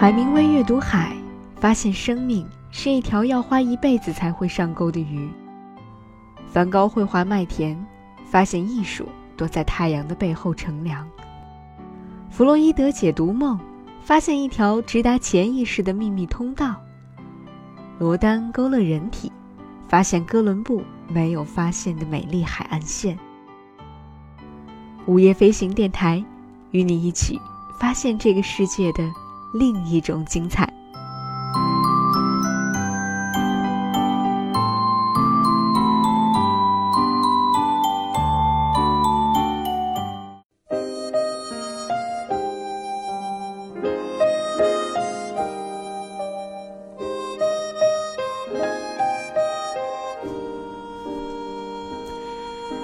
海明威阅读海，发现生命是一条要花一辈子才会上钩的鱼。梵高绘画麦田，发现艺术躲在太阳的背后乘凉。弗洛伊德解读梦，发现一条直达潜意识的秘密通道。罗丹勾勒人体，发现哥伦布没有发现的美丽海岸线。午夜飞行电台，与你一起发现这个世界的。另一种精彩。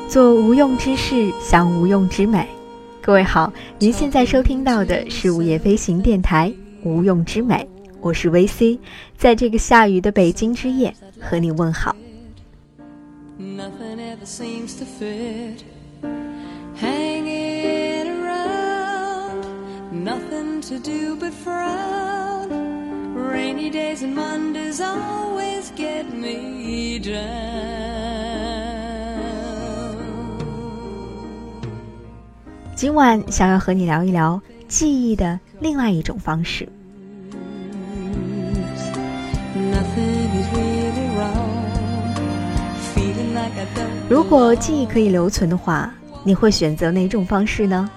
做无用之事，享无用之美。各位好，您现在收听到的是午夜飞行电台《无用之美》，我是 VC，在这个下雨的北京之夜和你问好。今晚想要和你聊一聊记忆的另外一种方式。如果记忆可以留存的话，你会选择哪种方式呢？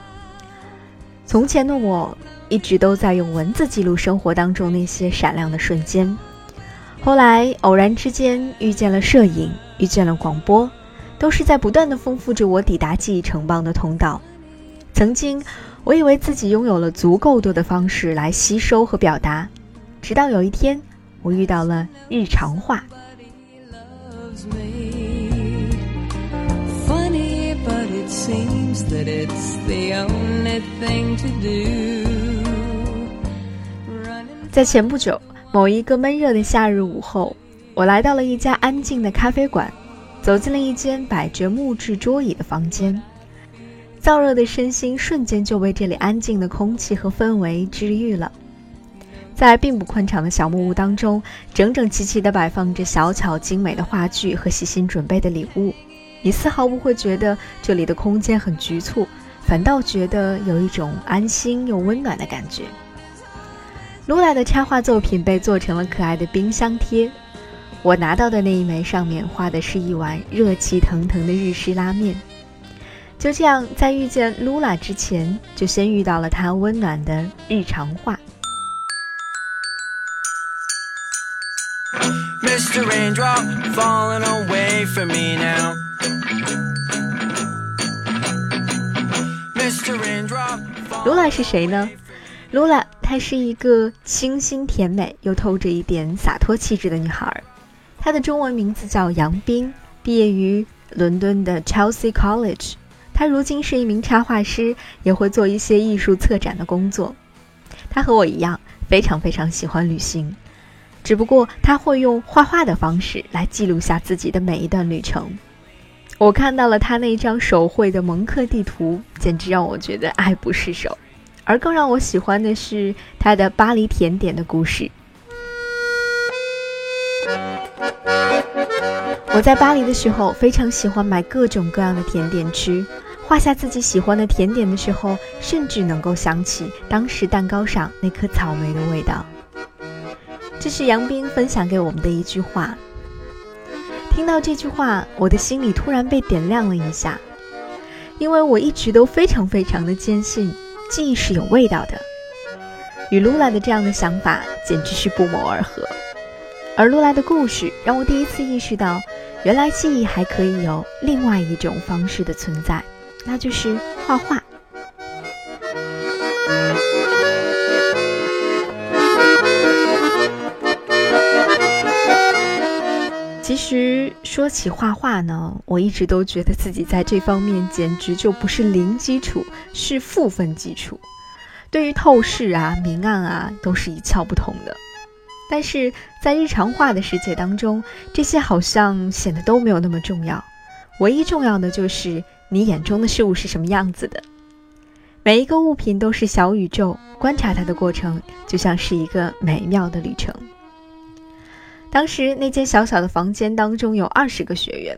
从前的我一直都在用文字记录生活当中那些闪亮的瞬间，后来偶然之间遇见了摄影，遇见了广播，都是在不断的丰富着我抵达记忆城邦的通道。曾经，我以为自己拥有了足够多的方式来吸收和表达，直到有一天，我遇到了日常化。在前不久，某一个闷热的夏日午后，我来到了一家安静的咖啡馆，走进了一间摆着木质桌椅的房间。燥热的身心瞬间就被这里安静的空气和氛围治愈了。在并不宽敞的小木屋当中，整整齐齐地摆放着小巧精美的画具和细心准备的礼物，你丝毫不会觉得这里的空间很局促，反倒觉得有一种安心又温暖的感觉。卢拉的插画作品被做成了可爱的冰箱贴，我拿到的那一枚上面画的是一碗热气腾腾的日式拉面。就这样，在遇见 Lula 之前，就先遇到了她温暖的日常话。Lula 是谁呢？？Lula，她是一个清新甜美又透着一点洒脱气质的女孩。她的中文名字叫杨冰，毕业于伦敦的 Chelsea College。他如今是一名插画师，也会做一些艺术策展的工作。他和我一样，非常非常喜欢旅行，只不过他会用画画的方式来记录下自己的每一段旅程。我看到了他那张手绘的蒙克地图，简直让我觉得爱不释手。而更让我喜欢的是他的巴黎甜点的故事。我在巴黎的时候，非常喜欢买各种各样的甜点吃。画下自己喜欢的甜点的时候，甚至能够想起当时蛋糕上那颗草莓的味道。这是杨斌分享给我们的一句话。听到这句话，我的心里突然被点亮了一下，因为我一直都非常非常的坚信，记忆是有味道的。与露拉的这样的想法简直是不谋而合。而露拉的故事让我第一次意识到，原来记忆还可以有另外一种方式的存在。那就是画画。其实说起画画呢，我一直都觉得自己在这方面简直就不是零基础，是负分基础。对于透视啊、明暗啊，都是一窍不通的。但是在日常画的世界当中，这些好像显得都没有那么重要。唯一重要的就是。你眼中的事物是什么样子的？每一个物品都是小宇宙，观察它的过程就像是一个美妙的旅程。当时那间小小的房间当中有二十个学员，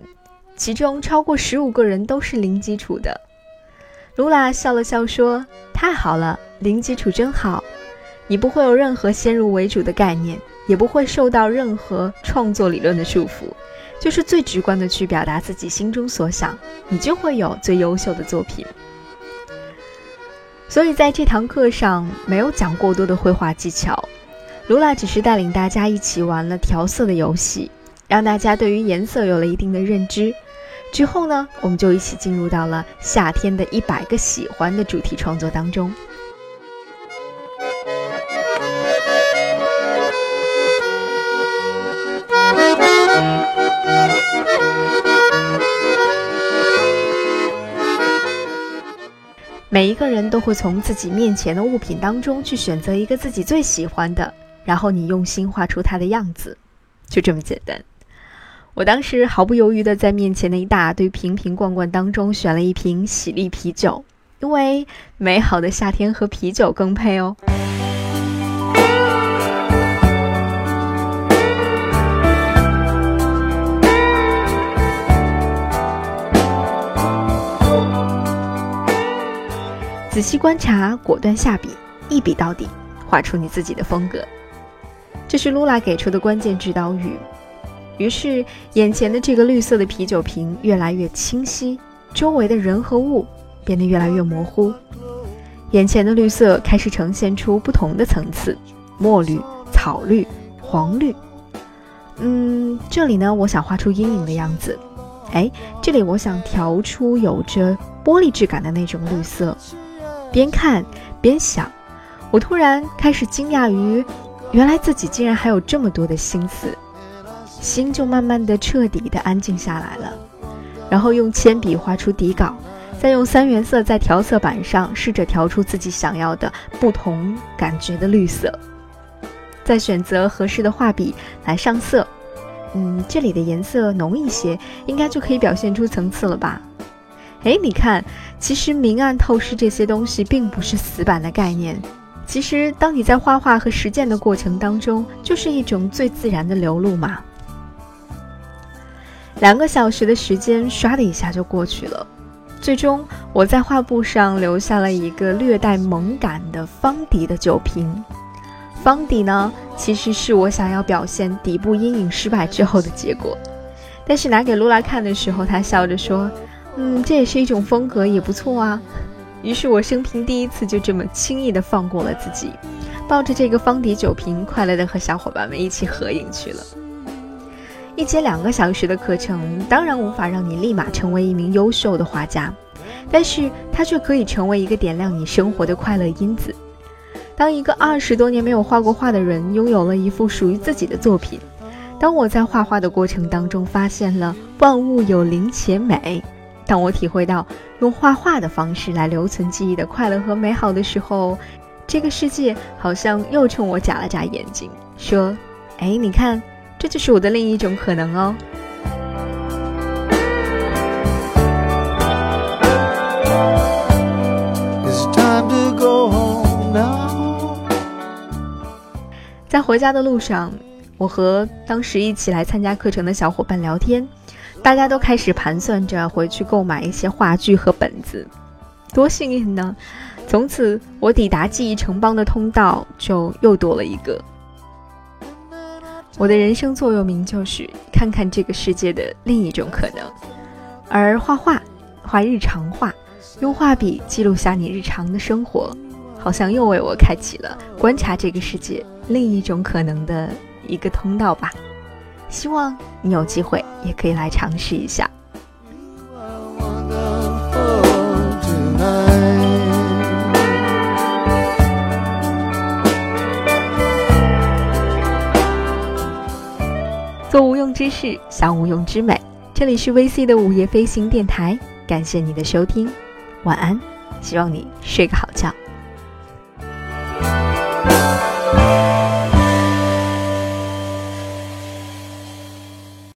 其中超过十五个人都是零基础的。卢拉笑了笑说：“太好了，零基础真好，你不会有任何先入为主的概念，也不会受到任何创作理论的束缚，就是最直观的去表达自己心中所想，你就会有最优秀的作品。”所以在这堂课上没有讲过多的绘画技巧，卢拉只是带领大家一起玩了调色的游戏，让大家对于颜色有了一定的认知。之后呢，我们就一起进入到了夏天的一百个喜欢的主题创作当中。每一个人都会从自己面前的物品当中去选择一个自己最喜欢的，然后你用心画出它的样子，就这么简单。我当时毫不犹豫的在面前的一大堆瓶瓶罐罐当中选了一瓶喜力啤酒，因为美好的夏天和啤酒更配哦。仔细观察，果断下笔，一笔到底，画出你自己的风格。这是露拉给出的关键指导语。于是，眼前的这个绿色的啤酒瓶越来越清晰，周围的人和物变得越来越模糊。眼前的绿色开始呈现出不同的层次：墨绿、草绿、黄绿。嗯，这里呢，我想画出阴影的样子。哎，这里我想调出有着玻璃质感的那种绿色。边看边想，我突然开始惊讶于，原来自己竟然还有这么多的心思，心就慢慢的彻底的安静下来了。然后用铅笔画出底稿，再用三原色在调色板上试着调出自己想要的不同感觉的绿色，再选择合适的画笔来上色。嗯，这里的颜色浓一些，应该就可以表现出层次了吧。哎，你看，其实明暗透视这些东西并不是死板的概念。其实，当你在画画和实践的过程当中，就是一种最自然的流露嘛。两个小时的时间，唰的一下就过去了。最终，我在画布上留下了一个略带萌感的方底的酒瓶。方底呢，其实是我想要表现底部阴影失败之后的结果。但是拿给露拉看的时候，她笑着说。嗯，这也是一种风格，也不错啊。于是我生平第一次就这么轻易的放过了自己，抱着这个方底酒瓶，快乐的和小伙伴们一起合影去了。一节两个小时的课程，当然无法让你立马成为一名优秀的画家，但是它却可以成为一个点亮你生活的快乐因子。当一个二十多年没有画过画的人拥有了一幅属于自己的作品，当我在画画的过程当中发现了万物有灵且美。当我体会到用画画的方式来留存记忆的快乐和美好的时候，这个世界好像又冲我眨了眨眼睛，说：“哎，你看，这就是我的另一种可能哦。”在回家的路上，我和当时一起来参加课程的小伙伴聊天。大家都开始盘算着回去购买一些话剧和本子，多幸运呢！从此，我抵达记忆城邦的通道就又多了一个。我的人生座右铭就是看看这个世界的另一种可能。而画画，画日常画，用画笔记录下你日常的生活，好像又为我开启了观察这个世界另一种可能的一个通道吧。希望你有机会也可以来尝试一下。做无用之事，享无用之美。这里是 VC 的午夜飞行电台，感谢你的收听，晚安，希望你睡个好觉。